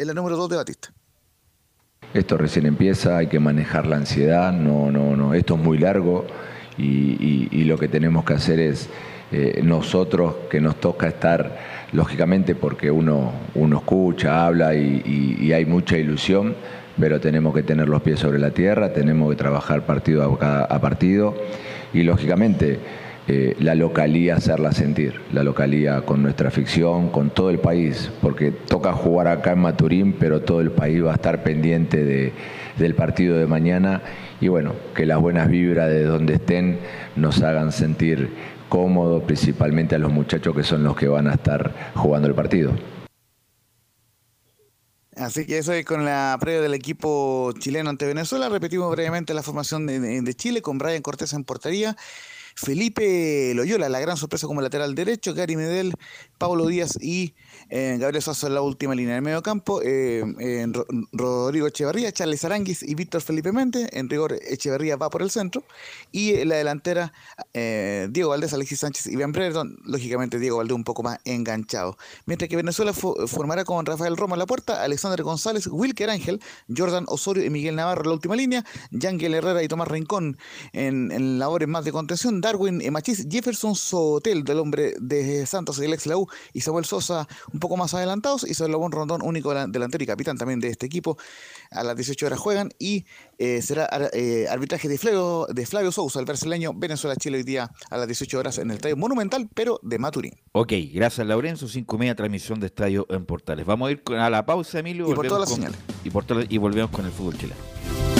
en la número 2 de Batista. Esto recién empieza, hay que manejar la ansiedad, no, no, no, esto es muy largo y, lo que tenemos que hacer es eh, nosotros que nos toca estar, lógicamente porque uno, uno escucha, habla y, hay mucha ilusión, pero tenemos que tener los pies sobre la tierra, tenemos que trabajar partido a partido y lógicamente eh, la localía hacerla sentir, la localía con nuestra ficción, con todo el país, porque toca jugar acá en Maturín, pero todo el país va a estar pendiente de, del partido de mañana y bueno, que las buenas vibras de donde estén nos hagan sentir cómodos, principalmente a los muchachos que son los que van a estar jugando el partido. Así que eso es con la previa del equipo chileno ante Venezuela. Repetimos brevemente la formación de, de Chile con Brian Cortés en portería. Felipe Loyola, la gran sorpresa como lateral derecho, Gary Medel, Pablo Díaz y eh, Gabriel Sosa en la última línea del medio campo, eh, Rodrigo Echeverría, Charles Aranguis y Víctor Felipe Méndez, en rigor Echeverría va por el centro, y en la delantera eh, Diego Valdés, Alexis Sánchez y Ben Brereton, lógicamente Diego Valdés un poco más enganchado. Mientras que Venezuela formará con Rafael Roma en la puerta, Alexander González, Wilker Ángel, Jordan Osorio y Miguel Navarro en la última línea, Yangel Herrera y Tomás Rincón en, en labores más de contención, Darwin Machís, Jefferson Sotel, del hombre de Santos y el ex U, y Samuel Sosa un poco más adelantados, y Salomón Rondón, único delantero y capitán también de este equipo. A las 18 horas juegan y eh, será eh, arbitraje de Flavio, de Flavio Sousa, el brasileño, Venezuela-Chile hoy día a las 18 horas en el Estadio Monumental, pero de Maturín. Ok, gracias Laurenzo, 5 y media transmisión de Estadio en Portales. Vamos a ir a la pausa, Emilio. Y por todas las señales. Y, por y volvemos con el fútbol chileno.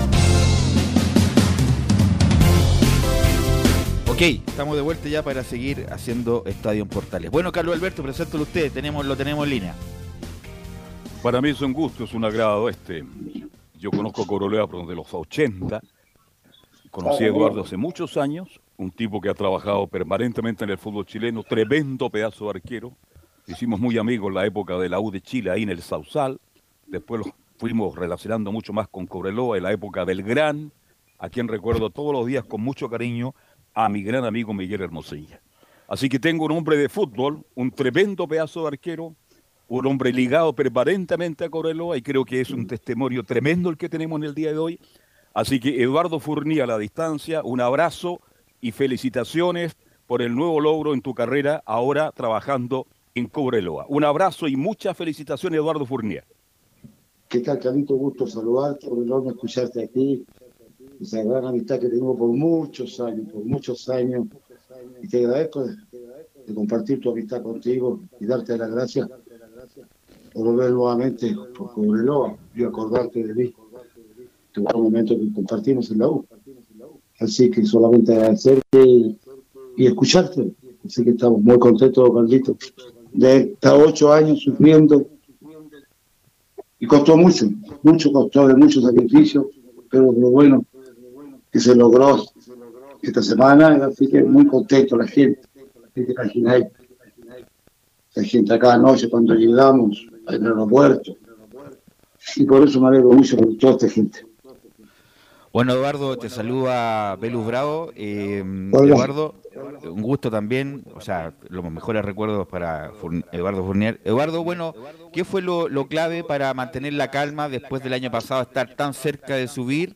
Estamos de vuelta ya para seguir haciendo Estadio en Portales. Bueno, Carlos Alberto, preséntalo usted, tenemos, lo tenemos en línea. Para mí es un gusto, es un agrado este. Yo conozco a Corolea desde los 80. Conocí a Eduardo hace muchos años, un tipo que ha trabajado permanentemente en el fútbol chileno, tremendo pedazo de arquero. Hicimos muy amigos en la época de la U de Chile, ahí en el Sausal. Después los fuimos relacionando mucho más con Cobreloa en la época del Gran, a quien recuerdo todos los días con mucho cariño a mi gran amigo Miguel Hermosilla. Así que tengo un hombre de fútbol, un tremendo pedazo de arquero, un hombre ligado permanentemente a Coreloa y creo que es un testimonio tremendo el que tenemos en el día de hoy. Así que Eduardo Furnía a la distancia, un abrazo y felicitaciones por el nuevo logro en tu carrera ahora trabajando en Cobreloa. Un abrazo y muchas felicitaciones Eduardo Furnía. ¿Qué tal? Gusto saludarte, un escucharte aquí. Esa gran amistad que tengo por muchos años, por muchos años. Y te agradezco de, compartir tu amistad contigo y darte las gracias por volver nuevamente por Cobreloa y acordarte de mí. De un momento que compartimos en la U. Así que solamente agradecerte y, escucharte. Así que estamos muy contentos, Carlito, de estar ocho años sufriendo. Y costó mucho, mucho costó, de mucho sacrificio, pero lo bueno que se logró esta semana, así que muy contento la gente, la gente de la gente acá anoche cuando llegamos al aeropuerto. Y por eso me alegro mucho por toda esta gente. Bueno, Eduardo, te saluda Belus Bravo. Eh, Hola. Eduardo, un gusto también, o sea, los mejores recuerdos para Eduardo Fournier. Eduardo, bueno, ¿qué fue lo, lo clave para mantener la calma después del año pasado, estar tan cerca de subir,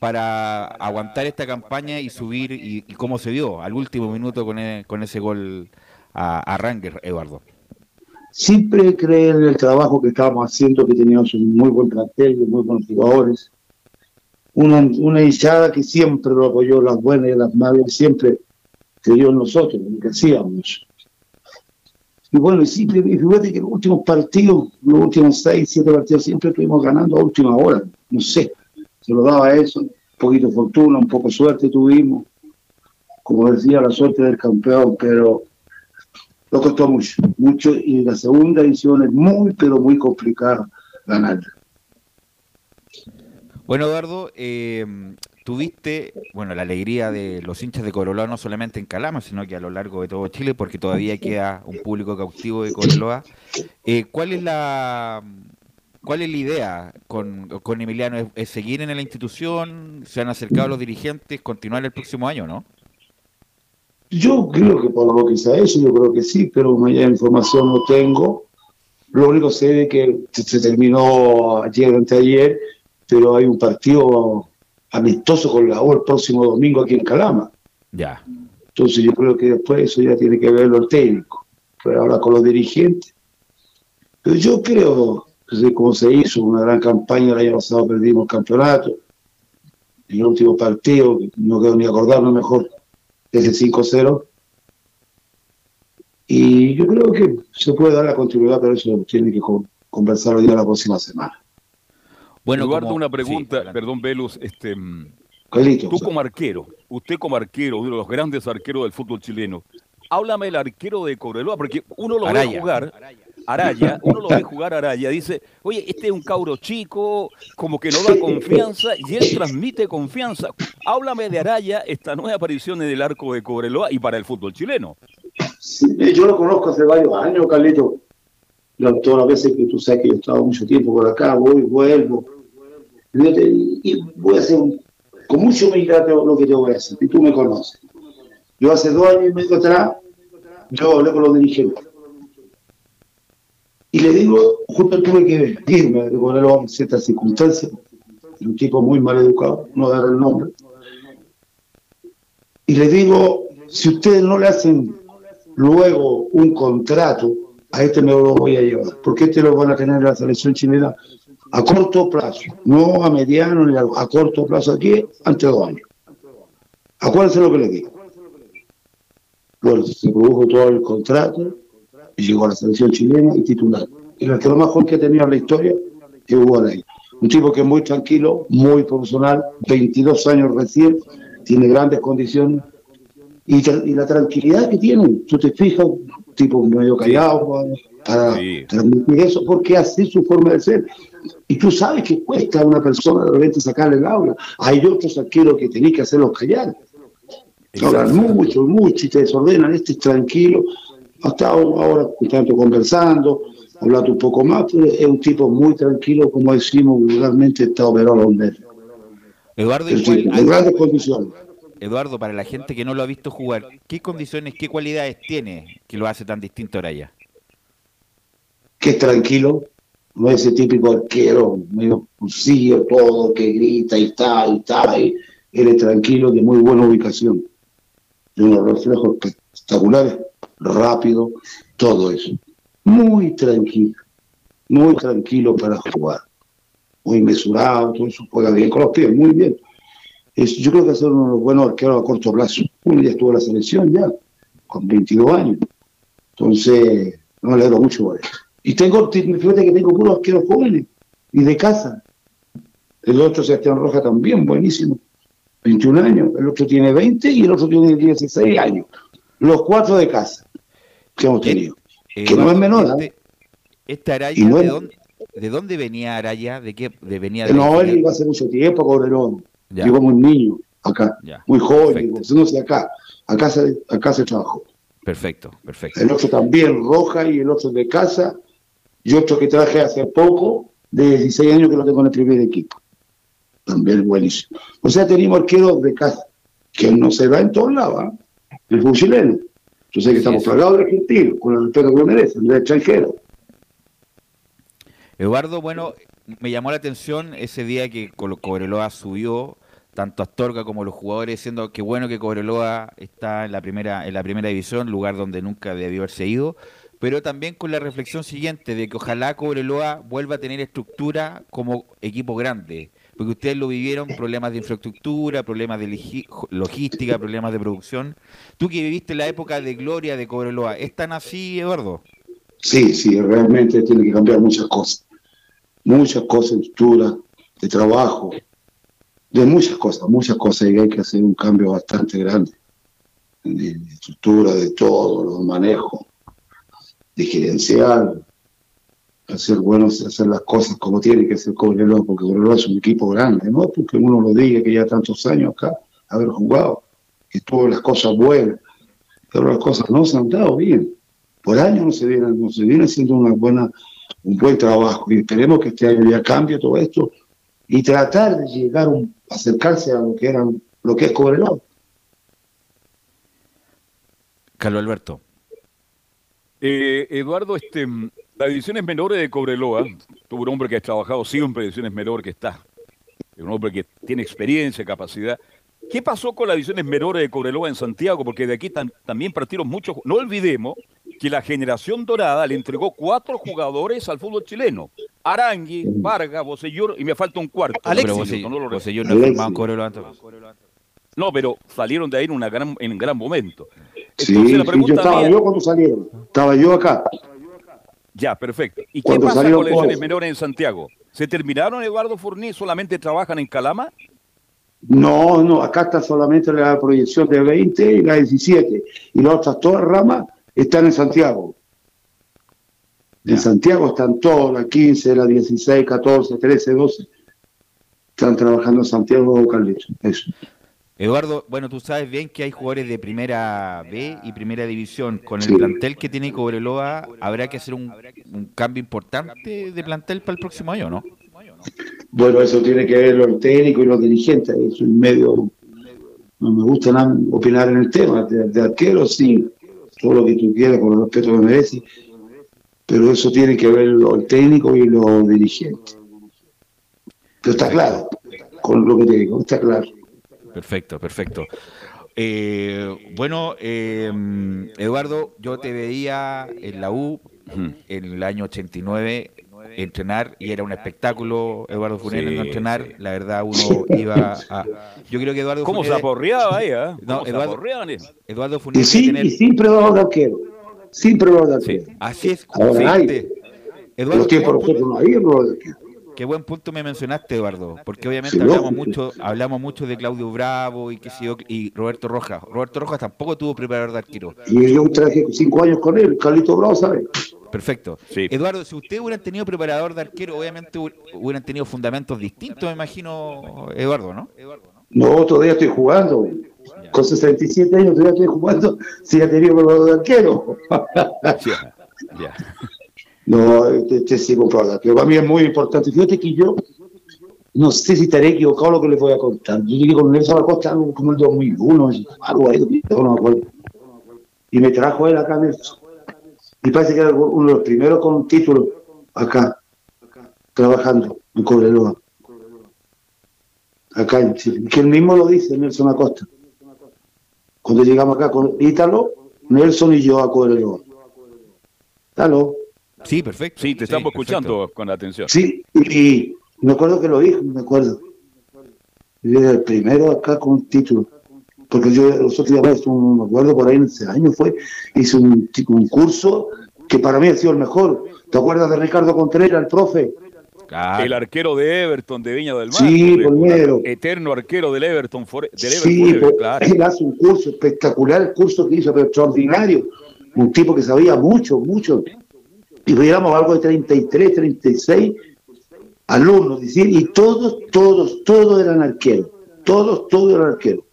para aguantar esta campaña y subir, y, y cómo se dio al último minuto con, e- ese gol a, a Ranger, Eduardo? Siempre creer en el trabajo que estábamos haciendo, que teníamos un muy buen plantel, muy buenos jugadores. Una, una hinchada que siempre lo apoyó, las buenas y las malas, siempre creyó en nosotros, en lo que hacíamos. Y bueno, y siempre, y fíjate que los últimos partidos, los últimos seis, siete partidos, siempre estuvimos ganando a última hora. No sé, se lo daba eso, un poquito de fortuna, un poco de suerte tuvimos. Como decía, la suerte del campeón, pero lo costó mucho, mucho, y la segunda edición es muy, pero muy complicada ganarla. Bueno, Eduardo, eh, tuviste bueno la alegría de los hinchas de Cobreloa no solamente en Calama, sino que a lo largo de todo Chile, porque todavía queda un público cautivo de Cobreloa. Eh, ¿Cuál es la cuál es la idea con, con Emiliano? ¿Es, es seguir en la institución? ¿Se han acercado los dirigentes? ¿Continuar el próximo año, no? Yo creo que por lo que se ha hecho, yo creo que sí, pero mayor información no tengo. Lo único que sé es que se, terminó ayer, anteayer, pero hay un partido amistoso con la U el próximo domingo aquí en Calama. Ya. Entonces yo creo que después eso ya tiene que verlo el técnico, pero ahora con los dirigentes. Pero yo creo, como se hizo una gran campaña el año pasado, perdimos el campeonato. En el último partido, no quiero ni acordarme mejor, ese 5-0. Y yo creo que se puede dar la continuidad, pero eso tiene que con- conversarlo ya la próxima semana. Bueno, Eduardo, como- una pregunta, perdón, Velus, este, mm, Carlitos, tú como arquero, usted como arquero, uno de los grandes arqueros del fútbol chileno, háblame del arquero de Cobreloa, porque uno lo ve Araya. jugar, Araya, uno lo ve jugar a Araya, dice, oye, este es un cabro chico, como que no da confianza, y él transmite confianza. Háblame de Araya, esta nueva aparición en el arco de Cobreloa y para el fútbol chileno. Sí, yo lo conozco hace varios años, Carlito. Yo, todas las veces que tú sabes que yo he estado mucho tiempo por acá, voy, vuelvo. Y, voy a hacer un- con mucha humildad lo que te voy a decir, y tú me conoces. Yo hace dos años y medio atrás, yo hablé con los dirigentes. Y le digo, justo tuve que irme de ciertas circunstancias. Un tipo muy mal educado, no dar el nombre. Y le digo, si ustedes no le hacen luego un contrato, a este me lo voy a llevar, porque este lo van a tener en la selección chilena a corto plazo, no a mediano ni a, a corto plazo, aquí ante dos años. Acuérdense lo que le digo. Bueno, se produjo todo el contrato llegó a la selección chilena y titular. Y el que lo mejor que ha tenido en la historia es Hugo Alay. Un tipo que es muy tranquilo, muy profesional, 22 años recién, tiene grandes condiciones y, y la tranquilidad que tiene, tú te fijas, un tipo medio callado para- Sí. transmitir eso, porque así es su forma de ser. Y tú sabes que cuesta a una persona de repente sacarle el aula. Hay otros arqueros que tenés que hacerlos callar. Hablan mucho, mucho y te desordenan. Este es tranquilo. Ha estado ahora tanto conversando, hablando un poco más, pero es un tipo muy tranquilo, como decimos vulgarmente, está operado donde él. Eduardo, Es ¿y cuál- decir, en grandes condiciones. Eduardo, para la gente que no lo ha visto jugar, ¿qué condiciones, qué cualidades tiene que lo hace tan distinto a Araya? que es tranquilo, no es ese típico arquero medio cursillo, todo, que grita y está, y está, y él es tranquilo, de muy buena ubicación, de unos reflejos espectaculares, rápido, todo eso. Muy tranquilo, muy tranquilo para jugar. muy mesurado, todo eso juega bien con los pies, muy bien. Es, yo creo que ser uno de los buenos arqueros a corto plazo. Uno ya estuvo la selección ya, con 22 años. Entonces, no me alegro mucho por eso. Y tengo, fíjate que tengo puros arqueros jóvenes y de casa. El otro, Sebastián Roja, también buenísimo. 21 años. El otro tiene 20 y el otro tiene 16 años. Los cuatro de casa que hemos tenido. Eh, que no es menor. Este, ¿eh? este Araya. ¿de, dónde, ¿de dónde venía Araya? ¿De qué? De, venía de No, él iba hace mucho tiempo, Cobrelón. Ya. Llegó muy niño acá, Ya, muy joven. sé, acá. Acá se, acá se trabajó. Perfecto, perfecto. El otro también, Roja, y el otro de casa. Y otro que traje hace poco, de 16 años, que lo tengo en el primer equipo. También buenísimo. O sea, tenemos arqueros de casa, que no se da en todos lados, ¿ah? El fútbol chileno. Yo sé que Sí, estamos plagados de argentinos, con el respeto que lo merecen, de extranjeros. Eduardo, bueno, me llamó la atención ese día que Cobreloa subió tanto Astorga como los jugadores diciendo que bueno que Cobreloa está en la primera en la primera división, lugar donde nunca debió haberse ido, pero también con la reflexión siguiente de que ojalá Cobreloa vuelva a tener estructura como equipo grande, porque ustedes lo vivieron, problemas de infraestructura, problemas de logística, problemas de producción. Tú que viviste la época de gloria de Cobreloa, ¿es tan así, Eduardo? Sí, sí, realmente tiene que cambiar muchas cosas. Muchas cosas estructura, de trabajo, de muchas cosas, muchas cosas. Y hay que hacer un cambio bastante grande. De, de estructura, de todo, los manejos, de gerencial. Hacer buenos, hacer las cosas como tiene que ser Cobreloa, porque Cobreloa es un equipo grande, ¿no? Porque uno lo diga que ya tantos años acá, haber jugado, que tuvo las cosas buenas, pero las cosas no se han dado bien por años no se viene, no se viene haciendo una buena, un buen trabajo y esperemos que este año ya cambie todo esto y tratar de llegar un, acercarse a lo que eran lo que es Cobreloa. Carlos Alberto. Eh, Eduardo, este, las divisiones menores de Cobreloa, tuvo un hombre que ha trabajado siempre en divisiones menores que está, un hombre que tiene experiencia, capacidad. ¿Qué pasó con las divisiones menores de Cobreloa en Santiago? Porque de aquí tan- también partieron muchos. No olvidemos que la generación dorada le entregó cuatro jugadores al fútbol chileno. Arangui, Vargas, Bocellur y me falta un cuarto. Pero No, lo no Alexis. Cobreloa. No, pero salieron de ahí en, una gran, en un gran momento. Sí, yo estaba mía- yo cuando salieron, estaba yo acá. Ya, perfecto. ¿Y qué pasa con todos. menores en Santiago? ¿Se terminaron, Eduardo Fourní? ¿Solamente trabajan en Calama? No, no, acá está solamente la proyección de 20 y la 17 y las otras todas ramas están en Santiago. En. Santiago están todas, la 15, la 16, 14, 13, 12. Están trabajando en Santiago, Carlitos. Eso. Eduardo, bueno, tú sabes bien que hay jugadores de primera B y primera división. Con el Sí. plantel que tiene Cobreloa, habrá que hacer un, un cambio importante de plantel para el próximo año, ¿no? Bueno, eso tiene que ver los técnicos y los dirigentes. Eso es medio. No me gusta nada opinar en el tema. De, de arquero, sí, todo lo que tú quieras, con el respeto que merece. Pero eso tiene que ver los técnicos y los dirigentes. Pero está claro, con lo que te digo, está claro. Perfecto, perfecto. Eh, bueno, eh, Eduardo, yo te veía en la U en el año 89 entrenar y era un espectáculo Eduardo Sí, no entrenar. La verdad, uno iba a. Yo creo que Eduardo ¿Cómo se aporreaba ahí, ah? No, ¿Cómo se Eduardo-? Eduardo Funel Y, sí, tener- y siempre va de arquero. Siempre va de arquero. Así es, Ahora hay. fíjate. En Eduardo, los tiempos qué nosotros no había rol de arquero. Qué buen punto me mencionaste, Eduardo, porque obviamente Sí, hablamos mucho, hablamos mucho de Claudio Bravo y yo, y Roberto Rojas. Roberto Rojas tampoco tuvo preparador de arquero. Y yo traje cinco años con él, Carlito Bravo, ¿sabes? Perfecto. Sí. Eduardo, si ustedes hubieran tenido preparador de arquero, obviamente hu- hubieran tenido fundamentos distintos, me imagino, Eduardo, ¿no? No, todavía estoy jugando. Con 67 años todavía estoy jugando. Si ya tenía preparador de arquero. Ya, ya. No, este, este sí comprado de arquero. Para mí es muy importante. Fíjate que yo no sé si estaré equivocado lo que les voy a contar. Yo llegué con Nelson Acosta como el 2001, algo ahí, no me acuerdo. Y me trajo él acá Nelson. Y parece que era uno de los primeros con título acá, trabajando en Cobreloa. Acá en Chile. Que él mismo lo dice, Nelson Acosta. Cuando llegamos acá con Ítalo, Nelson y yo a Cobreloa. ¿Aló? Sí, perfecto. Sí, te estamos perfecto. escuchando con atención. Sí, y, Me acuerdo que lo dijo, me acuerdo. Yo era el primero acá con un título. Porque yo los otros días, me acuerdo por ahí en ese año fue, hice un, un curso que para mí ha sido el mejor. ¿Te acuerdas de Ricardo Contreras, el profe? El arquero de Everton de Viña del Mar. Sí, primero. Eterno arquero del Everton. For, del sí, claro. él hace un curso espectacular, el curso que hizo, pero extraordinario. Un tipo que sabía mucho, mucho. Y veíamos algo de 33, 36 alumnos, decir, y todos, todos, todos eran arqueros. Todos, todos eran arqueros.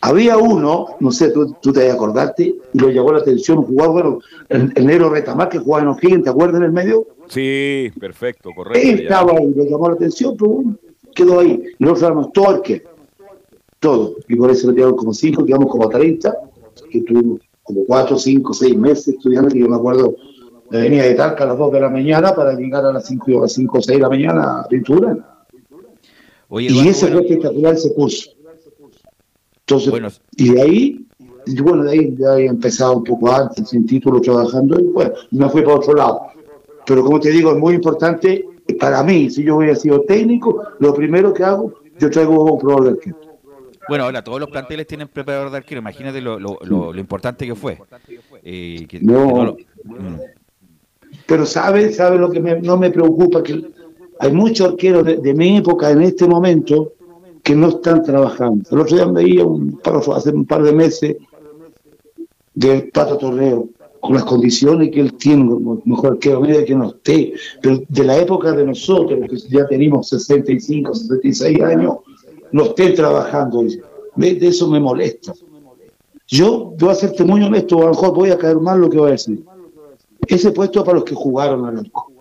Había uno, no sé, tú, tú te acordaste, y lo llamó la atención, un jugador, bueno, el, el negro Retamar que jugaba en O'Higgins, ¿te acuerdas en el medio? Sí, perfecto, correcto. Él estaba ahí, lo llamó la atención, pero bueno, quedó ahí. Y nosotros éramos todo arquero, todo. Y por eso lo quedamos como cinco, quedamos como 30, que tuvimos como cuatro, cinco, seis meses estudiando, que yo me acuerdo, me venía de Talca a las 2 de la mañana para llegar a las 5 o 5 o 6 de la mañana a pintura. Oye, y ese fue espectacular ese curso. Entonces, y de ahí, y bueno, de ahí ya he empezado un poco antes, sin título, trabajando, y bueno, me fui para otro lado. Pero como te digo, es muy importante para mí, si yo hubiera sido técnico, lo primero que hago, yo traigo un probador de arquero. Bueno, ahora todos los planteles tienen preparador de arquero, imagínate lo, lo, lo, lo importante que fue. Eh, que, no, que no lo... Pero sabe, sabe lo que me, no me preocupa, que hay muchos arqueros de, de mi época en este momento que no están trabajando. El otro día veía un hace un par de meses del Pato Torneo, con las condiciones que él tiene, mejor que medio que no esté, pero de la época de nosotros, que ya tenemos 65, 66 años, no estén trabajando. De eso me molesta. Yo voy a ser muy honesto, a lo mejor voy a caer mal lo que voy a decir. Ese puesto es para los que jugaron al arco.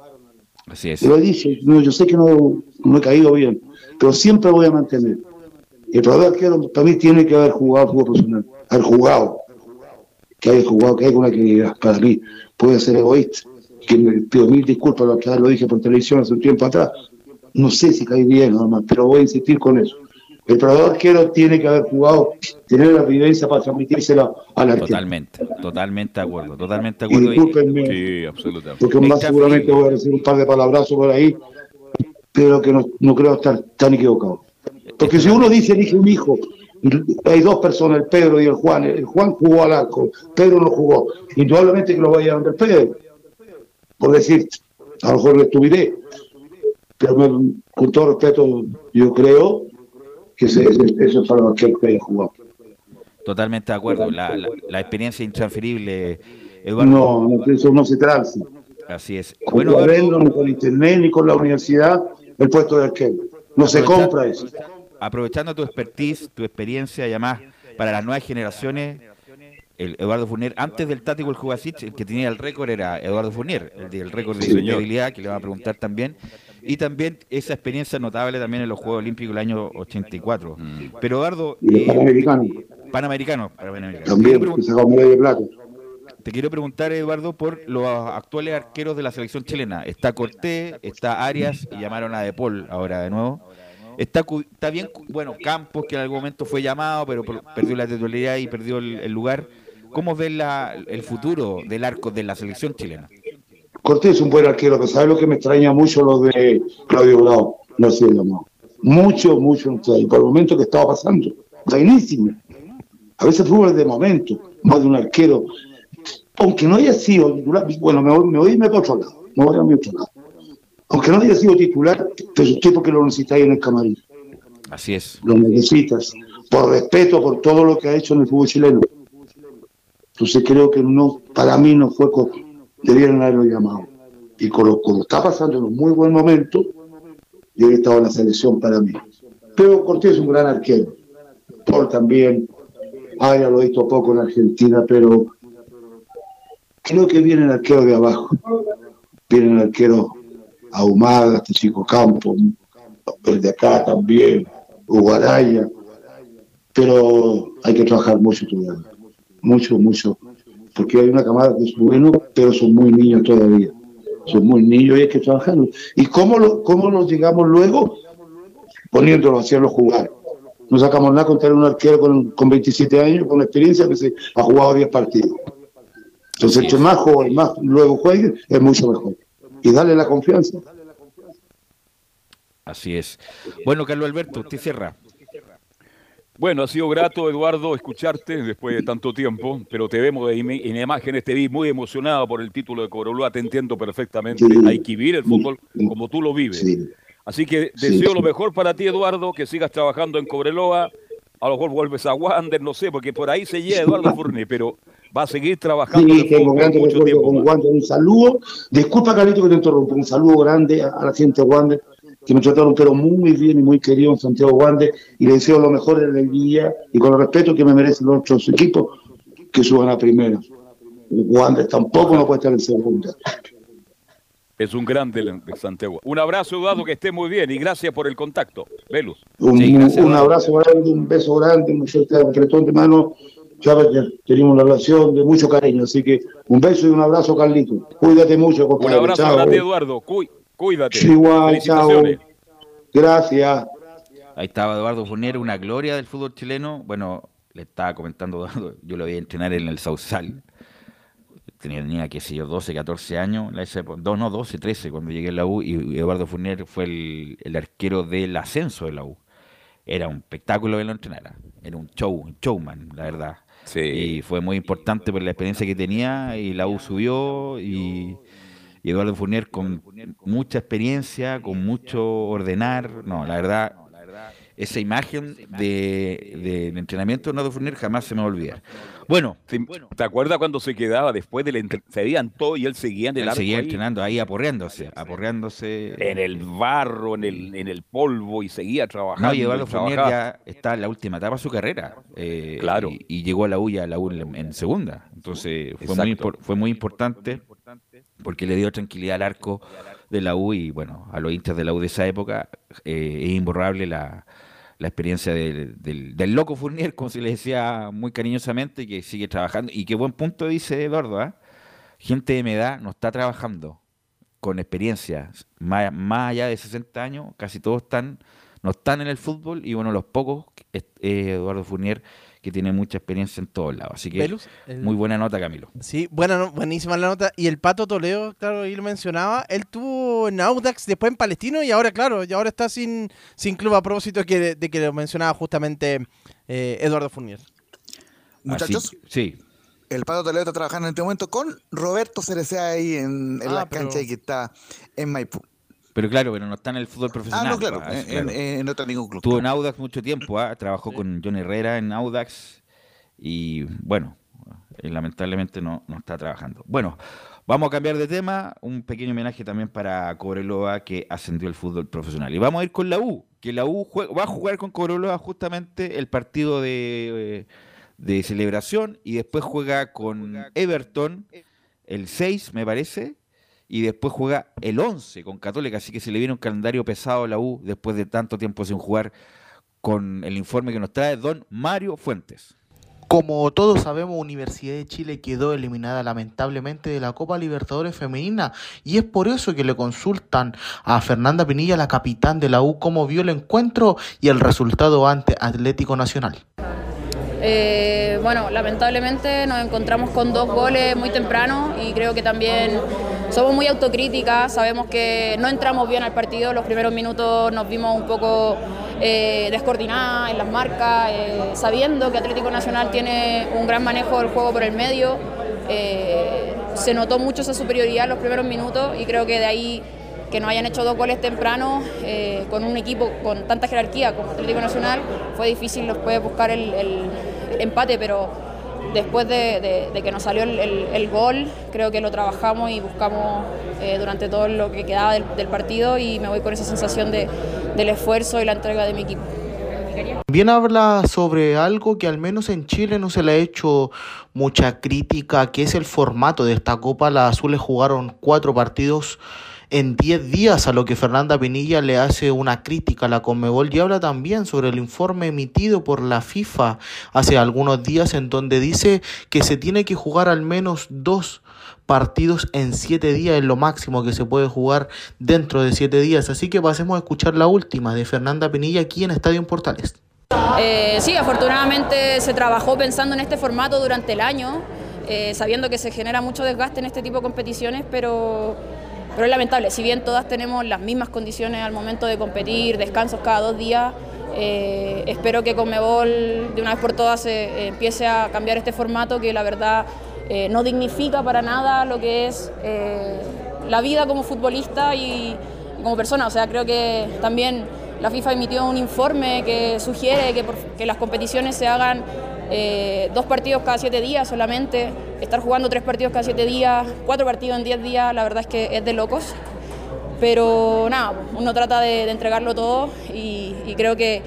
Así es. Lo dije, no, yo sé que no, no he caído bien, pero siempre voy a mantener. El probador arquero para mí tiene que haber jugado fútbol profesional, haber jugado, que haya jugado, que haya una que para mí puede ser egoísta. Que me pido mil disculpas, lo que lo dije por televisión hace un tiempo atrás. No sé si caí bien nada más, pero voy a insistir con eso. El probador arquero tiene que haber jugado, tener la vivencia para transmitírsela al arquero. Totalmente, totalmente de acuerdo, totalmente de acuerdo. Y discúlpenme, Sí, absolutamente. porque más seguramente voy a decir un par de palabrazos por ahí, pero que no, no creo estar tan equivocado. Porque si uno dice, elige un hijo, hay dos personas, el Pedro y el Juan, el Juan jugó al arco, Pedro no jugó, indudablemente que lo vaya a llevar el Pedro, por decir, a lo mejor lo estuviré, pero me- con todo respeto, yo creo que se- se- eso es para los que haya jugado. Totalmente de acuerdo. La, la, la experiencia intransferible, Eduardo. No, eso no se transa. Así es. Con Bueno, cuaderno, Eduardo, ni con internet, ni con la universidad, el puesto de arquero. No se compra eso. aprovechando tu expertise, tu experiencia y además para las nuevas generaciones, el Eduardo Fournier, antes del tático el Jugasic, el que tenía el récord era Eduardo Fournier, el del récord de Sí, habilidad que le va a preguntar también. Y también esa experiencia notable también en los Juegos Olímpicos del año 84. Mm. Pero Eduardo, Y los eh, panamericanos Panamericano, Panamericano. también, Te quiero que pregun- sacó medalla de plata. Te quiero preguntar, Eduardo, por los actuales arqueros de la selección chilena. Está Cortés, está Arias y llamaron a De Paul ahora de nuevo. Está, cu- está bien, bueno, Campos, que en algún momento fue llamado, pero por- perdió la titularidad y perdió el, el lugar. ¿Cómo ves la, el futuro del arco de la selección chilena? Cortés es un buen arquero, pero ¿sabes lo que me extraña mucho lo de Claudio Bravo? No sé, llamado. Mucho, mucho, no sé, y por el momento que estaba pasando. Buenísimo. A veces fútbol es de momento, más de un arquero. Aunque no haya sido titular, bueno, me voy, me voy a irme para otro lado, me voy a mi otro lado. Aunque no haya sido titular, pero usted porque lo necesitáis en el camarín. Así es. lo necesitas, por respeto por todo lo que ha hecho en el fútbol chileno. Entonces creo que no, para mí no fue, debieron haberlo llamado. Y con lo, como está pasando en un muy buen momento, debe estar en la selección para mí. Pero Cortés es un gran arquero. Paul también. Aya lo he visto poco en Argentina, pero creo que viene el arquero de abajo. Viene el arquero Ahumada, este chico Campo, el de acá también, Uguaraya. Pero hay que trabajar mucho todavía. Mucho, mucho. Porque hay una camada que es bueno, pero son muy niños todavía. Son muy niños y hay que trabajarlo. ¿Y cómo, lo, cómo nos llegamos luego? Poniéndolo, haciéndolo jugar. No sacamos nada con tener un arquero con, con 27 años, con experiencia, que se ha jugado 10 partidos. Entonces, entre más joven, más luego juegue, es mucho mejor. Y darle la confianza. Así es. Bueno, Carlos Alberto, usted cierra. Bueno, ha sido grato, Eduardo, escucharte después de tanto tiempo, pero te vemos en imágenes, te vi muy emocionado por el título de Corolúa, te entiendo perfectamente. Hay que vivir el fútbol como tú lo vives. Así que deseo lo mejor para ti, Eduardo, que sigas trabajando en Cobreloa. A lo mejor vuelves a Wander, no sé, porque por ahí se llega Eduardo Furni, pero va a seguir trabajando sí, tengo mucho tiempo. Un saludo, disculpa Carlito que te interrumpo, un saludo grande a la gente de Wander que me trataron pero muy bien y muy querido en Santiago Wander y le deseo lo mejor en el día y con el respeto que me merecen los otros equipos que suban a primera. Wander tampoco no puede estar en segunda. Es un grande de Santiago. Un abrazo, Eduardo, que esté muy bien y gracias por el contacto. Velus. Un, abrazo grande, un beso grande, un apretón de mano. Sabes que tenemos una relación de mucho cariño, así que un beso y un abrazo, Carlito. Cuídate mucho, compadre. Un abrazo grande, Eduardo. Cuídate. Igual, chao. Gracias. Ahí estaba Eduardo Fournier, una gloria del fútbol chileno. Bueno, le estaba comentando Eduardo, yo lo vi entrenar en el Sausal. Tenía, tenía qué sé yo, 12, 14 años, no, no, 12, 13 cuando llegué a la U y Eduardo Fournier fue el, arquero del ascenso de la U. Era un espectáculo verlo entrenar, era un show, un showman, la verdad. Y fue muy importante por la experiencia que tenía y la U subió y y Eduardo Fournier con mucha experiencia, con mucho ordenar. No, la verdad, esa imagen de, entrenamiento de Eduardo Fournier jamás se me va a olvidar. Bueno, ¿te acuerdas cuando se quedaba después del entrenamiento? Se veían todo y él seguía en el él seguía entrenando ahí, aporreándose, aporreándose. En el barro, en el, en el polvo y seguía trabajando. No, y Eduardo Fournier ya está en la última etapa de su carrera. Eh, claro. Y, llegó a la U a la U en, segunda. Entonces fue muy, fue muy importante porque le dio tranquilidad al arco de la U y bueno, a los hinchas de la U de esa época eh, es imborrable la, experiencia del, del, loco Fournier, como se le decía muy cariñosamente, que sigue trabajando. Y qué buen punto dice Eduardo, ¿eh? gente de mi edad no está trabajando con experiencia, más, más, allá de 60 años, casi todos están, no están en el fútbol y bueno, los pocos, Eduardo Fournier que tiene mucha experiencia en todos lados. Así que muy buena nota, Camilo. Sí, buena, buenísima la nota. Y el Pato Toledo, claro, ahí lo mencionaba, él tuvo en Audax, después en Palestino y ahora, claro, y ahora está sin, sin club a propósito de que, lo mencionaba justamente eh, Eduardo Fournier. Muchachos. sí. El Pato Toledo está trabajando en este momento con Roberto Cerecea ahí en, en ah, la cancha y que está en Maipú. Pero claro, pero no está en el fútbol profesional. Ah, no, claro, pues, En, no está ningún club. Estuvo en Audax mucho tiempo, ¿ah? trabajó con John Herrera en Audax y bueno, eh, lamentablemente no, no está trabajando. Bueno, vamos a cambiar de tema, un pequeño homenaje también para Cobreloa que ascendió el fútbol profesional. Y vamos a ir con la U, que la U va a jugar con Cobreloa justamente el partido de, eh, de celebración y después juega con Everton el 6, me parece, y después juega el 11 con Católica, así que se le viene un calendario pesado a la U después de tanto tiempo sin jugar con el informe que nos trae don Mario Fuentes. Como todos sabemos, Universidad de Chile quedó eliminada lamentablemente de la Copa Libertadores Femenina y es por eso que le consultan a Fernanda Pinilla, la capitán de la U, cómo vio el encuentro y el resultado ante Atlético Nacional. Eh, bueno, lamentablemente nos encontramos con dos goles muy temprano y creo que también somos muy autocríticas, sabemos que no entramos bien al partido, los primeros minutos nos vimos un poco eh, descoordinadas en las marcas, eh, sabiendo que Atlético Nacional tiene un gran manejo del juego por el medio, se notó mucho esa superioridad en los primeros minutos y creo que de ahí que no hayan hecho dos goles temprano con un equipo con tanta jerarquía como Atlético Nacional, fue difícil después buscar el empate, pero después de, que nos salió el, gol, creo que lo trabajamos y buscamos eh, durante todo lo que quedaba del, partido y me voy con esa sensación de, del esfuerzo y la entrega de mi equipo. Bien habla sobre algo que al menos en Chile no se le ha hecho mucha crítica, que es el formato de esta Copa. Las Azules jugaron cuatro partidos en 10 días, a lo que Fernanda Pinilla le hace una crítica a la Conmebol y habla también sobre el informe emitido por la FIFA hace algunos días en donde dice que se tiene que jugar al menos dos partidos en siete días, es lo máximo que se puede jugar dentro de siete días. Así que pasemos a escuchar la última de Fernanda Pinilla aquí en Estadio Portales. Eh, sí, afortunadamente se trabajó pensando en este formato durante el año, eh, sabiendo que se genera mucho desgaste en este tipo de competiciones, pero pero es lamentable, si bien todas tenemos las mismas condiciones al momento de competir, descansos cada dos días, eh, espero que Conmebol de una vez por todas eh, empiece a cambiar este formato que la verdad eh, no dignifica para nada lo que es la vida como futbolista y, como persona. O sea, creo que también la FIFA emitió un informe que sugiere que las competiciones se hagan dos partidos cada siete días solamente, estar jugando tres partidos cada siete días, cuatro partidos en diez días, la verdad es que es de locos. Pero nada, uno trata de, entregarlo todo y, creo que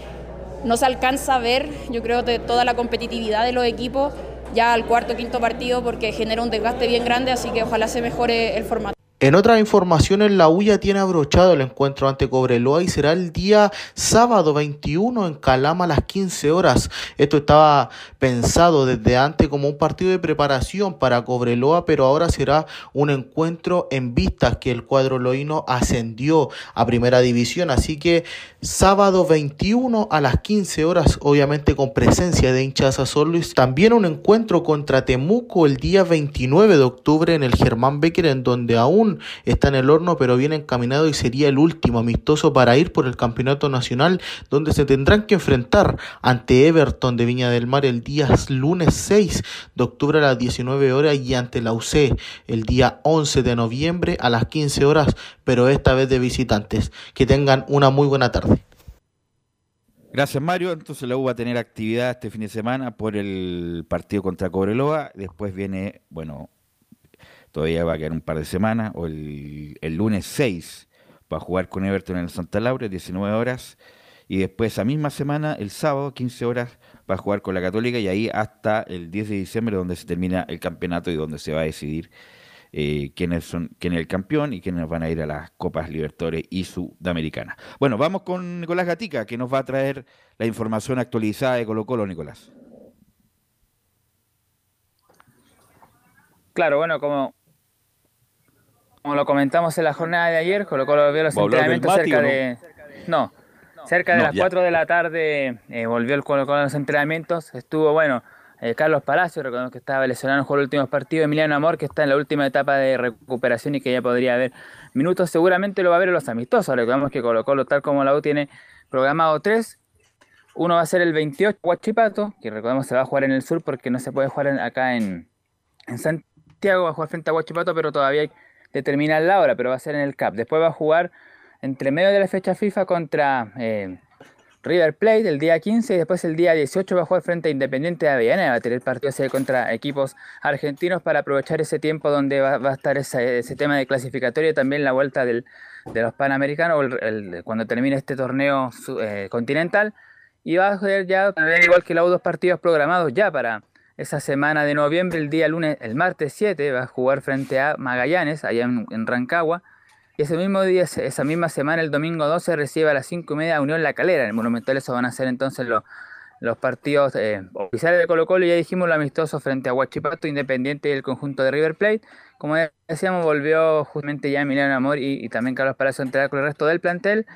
no se alcanza a ver, yo creo, de toda la competitividad de los equipos ya al cuarto o quinto partido porque genera un desgaste bien grande, así que ojalá se mejore el formato. En otras informaciones, la UIA tiene abrochado el encuentro ante Cobreloa y será el día sábado 21 en Calama a las 15 horas. Esto estaba pensado desde antes como un partido de preparación para Cobreloa, pero ahora será un encuentro en vistas que el cuadro loíno ascendió a primera división. Así que sábado 21 a las 15 horas, obviamente con presencia de hinchas a. También un encuentro contra Temuco el día 29 de octubre en el Germán Becker, en donde aún está en el horno, pero viene encaminado y sería el último amistoso para ir por el campeonato nacional, donde se tendrán que enfrentar ante Everton de Viña del Mar el día lunes 6 de octubre a las 19 horas y ante la UC el día 11 de noviembre a las 15 horas, pero esta vez de visitantes. Que tengan una muy buena tarde. Gracias Mario. Entonces la U va a tener actividad este fin de semana por el partido contra Cobreloa. Después viene, bueno, todavía va a quedar un par de semanas, o el, lunes 6 va a jugar con Everton en el Santa Laura, 19 horas, y después esa misma semana, el sábado, 15 horas, va a jugar con la Católica y ahí hasta el 10 de diciembre donde se termina el campeonato y donde se va a decidir eh, quiénes son quién es el campeón y quiénes van a ir a las Copas Libertadores y Sudamericana. Bueno, vamos con Nicolás Gatica, que nos va a traer la información actualizada de Colo Colo, Nicolás. Claro, bueno, como, como lo comentamos en la jornada de ayer, Colo Colo volvió los entrenamientos cerca de... No, cerca de las 4 de la tarde eh, volvió el Colo Colo a los entrenamientos. Estuvo, bueno, eh, Carlos Palacio, recordemos que estaba lesionado en los últimos partidos. Emiliano Amor, que está en la última etapa de recuperación y que ya podría haber minutos. Seguramente lo va a ver en los amistosos. Recordemos que Colo Colo, tal como la U, tiene programado tres. Uno va a ser el 28, Huachipato, que recordemos se va a jugar en el sur porque no se puede jugar acá en, en Santiago, va a jugar frente a Huachipato, pero todavía hay determinar la hora, pero va a ser en el CAP. Después va a jugar entre medio de la fecha FIFA contra eh, River Plate el día 15 y después el día 18 va a jugar frente a Independiente de Avellaneda. Va a tener partidos contra equipos argentinos para aprovechar ese tiempo donde va, a estar ese, tema de clasificatorio y también la vuelta de los Panamericanos cuando termine este torneo eh, continental. Y va a jugar ya, igual que los dos partidos programados ya para esa semana de noviembre, el día lunes, el martes 7, va a jugar frente a Magallanes, allá en, Rancagua. Y ese mismo día, esa misma semana, el domingo 12, recibe a las 5 y media Unión La Calera. En el Monumental eso van a ser entonces los, los partidos eh, oficiales de Colo Colo. Ya dijimos lo amistoso frente a Huachipato, Independiente y el conjunto de River Plate. Como decíamos, volvió justamente ya Emiliano Amor y, también Carlos Palacio a con el resto del plantel.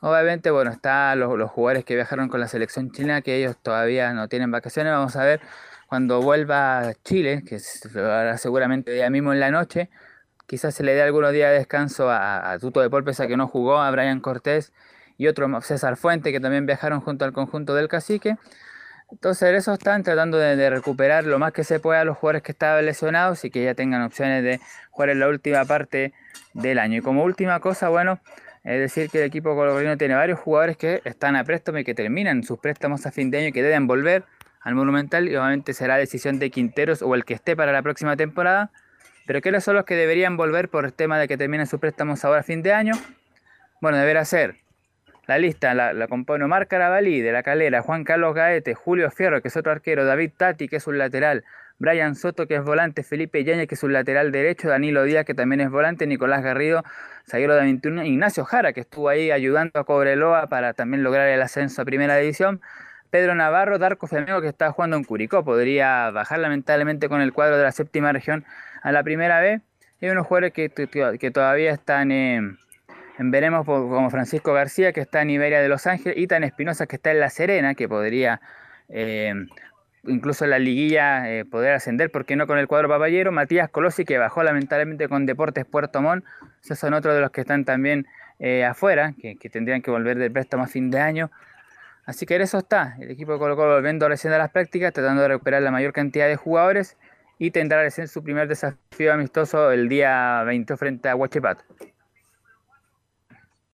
Obviamente, bueno, están los, los jugadores que viajaron con la selección chilena, que ellos todavía no tienen vacaciones. Vamos a ver cuando vuelva a Chile, que hará seguramente ya mismo en la noche, quizás se le dé algunos días de descanso a, Tuto de Polpesa que no jugó, a Brian Cortés y otro César Fuente que también viajaron junto al conjunto del cacique. Entonces eso están tratando de, recuperar lo más que se pueda a los jugadores que estaban lesionados y que ya tengan opciones de jugar en la última parte del año. Y como última cosa, bueno, es decir que el equipo colombiano tiene varios jugadores que están a préstamo y que terminan sus préstamos a fin de año y que deben volver al Monumental y obviamente será decisión de Quinteros o el que esté para la próxima temporada. Pero ¿qué son los que deberían volver por el tema de que terminen sus préstamos ahora a fin de año? Bueno, deberá ser la lista, la, compone Omar Carabalí de la Calera, Juan Carlos Gaete, Julio Fierro, que es otro arquero, David Tati, que es un lateral, Brian Soto, que es volante, Felipe Yañez, que es un lateral derecho, Danilo Díaz, que también es volante, Nicolás Garrido, zaguero de 21, Ignacio Jara, que estuvo ahí ayudando a Cobreloa para también lograr el ascenso a primera división, Pedro Navarro, Darko Flamengo, que está jugando en Curicó, podría bajar lamentablemente con el cuadro de la séptima región a la primera vez. Hay unos jugadores que, que, todavía están en veremos como Francisco García, que está en Iberia de Los Ángeles, y Tan Espinosa, que está en La Serena, que podría eh, incluso en la liguilla eh, poder ascender, ¿por qué no con el cuadro papayero? Matías Colosi, que bajó lamentablemente con Deportes Puerto Montt, esos son otros de los que están también eh, afuera, que, tendrían que volver de préstamo a fin de año. Así que en eso está, el equipo de Colo Colo volviendo recién a las prácticas, tratando de recuperar la mayor cantidad de jugadores y tendrá recién su primer desafío amistoso el día 20 frente a Huachipato.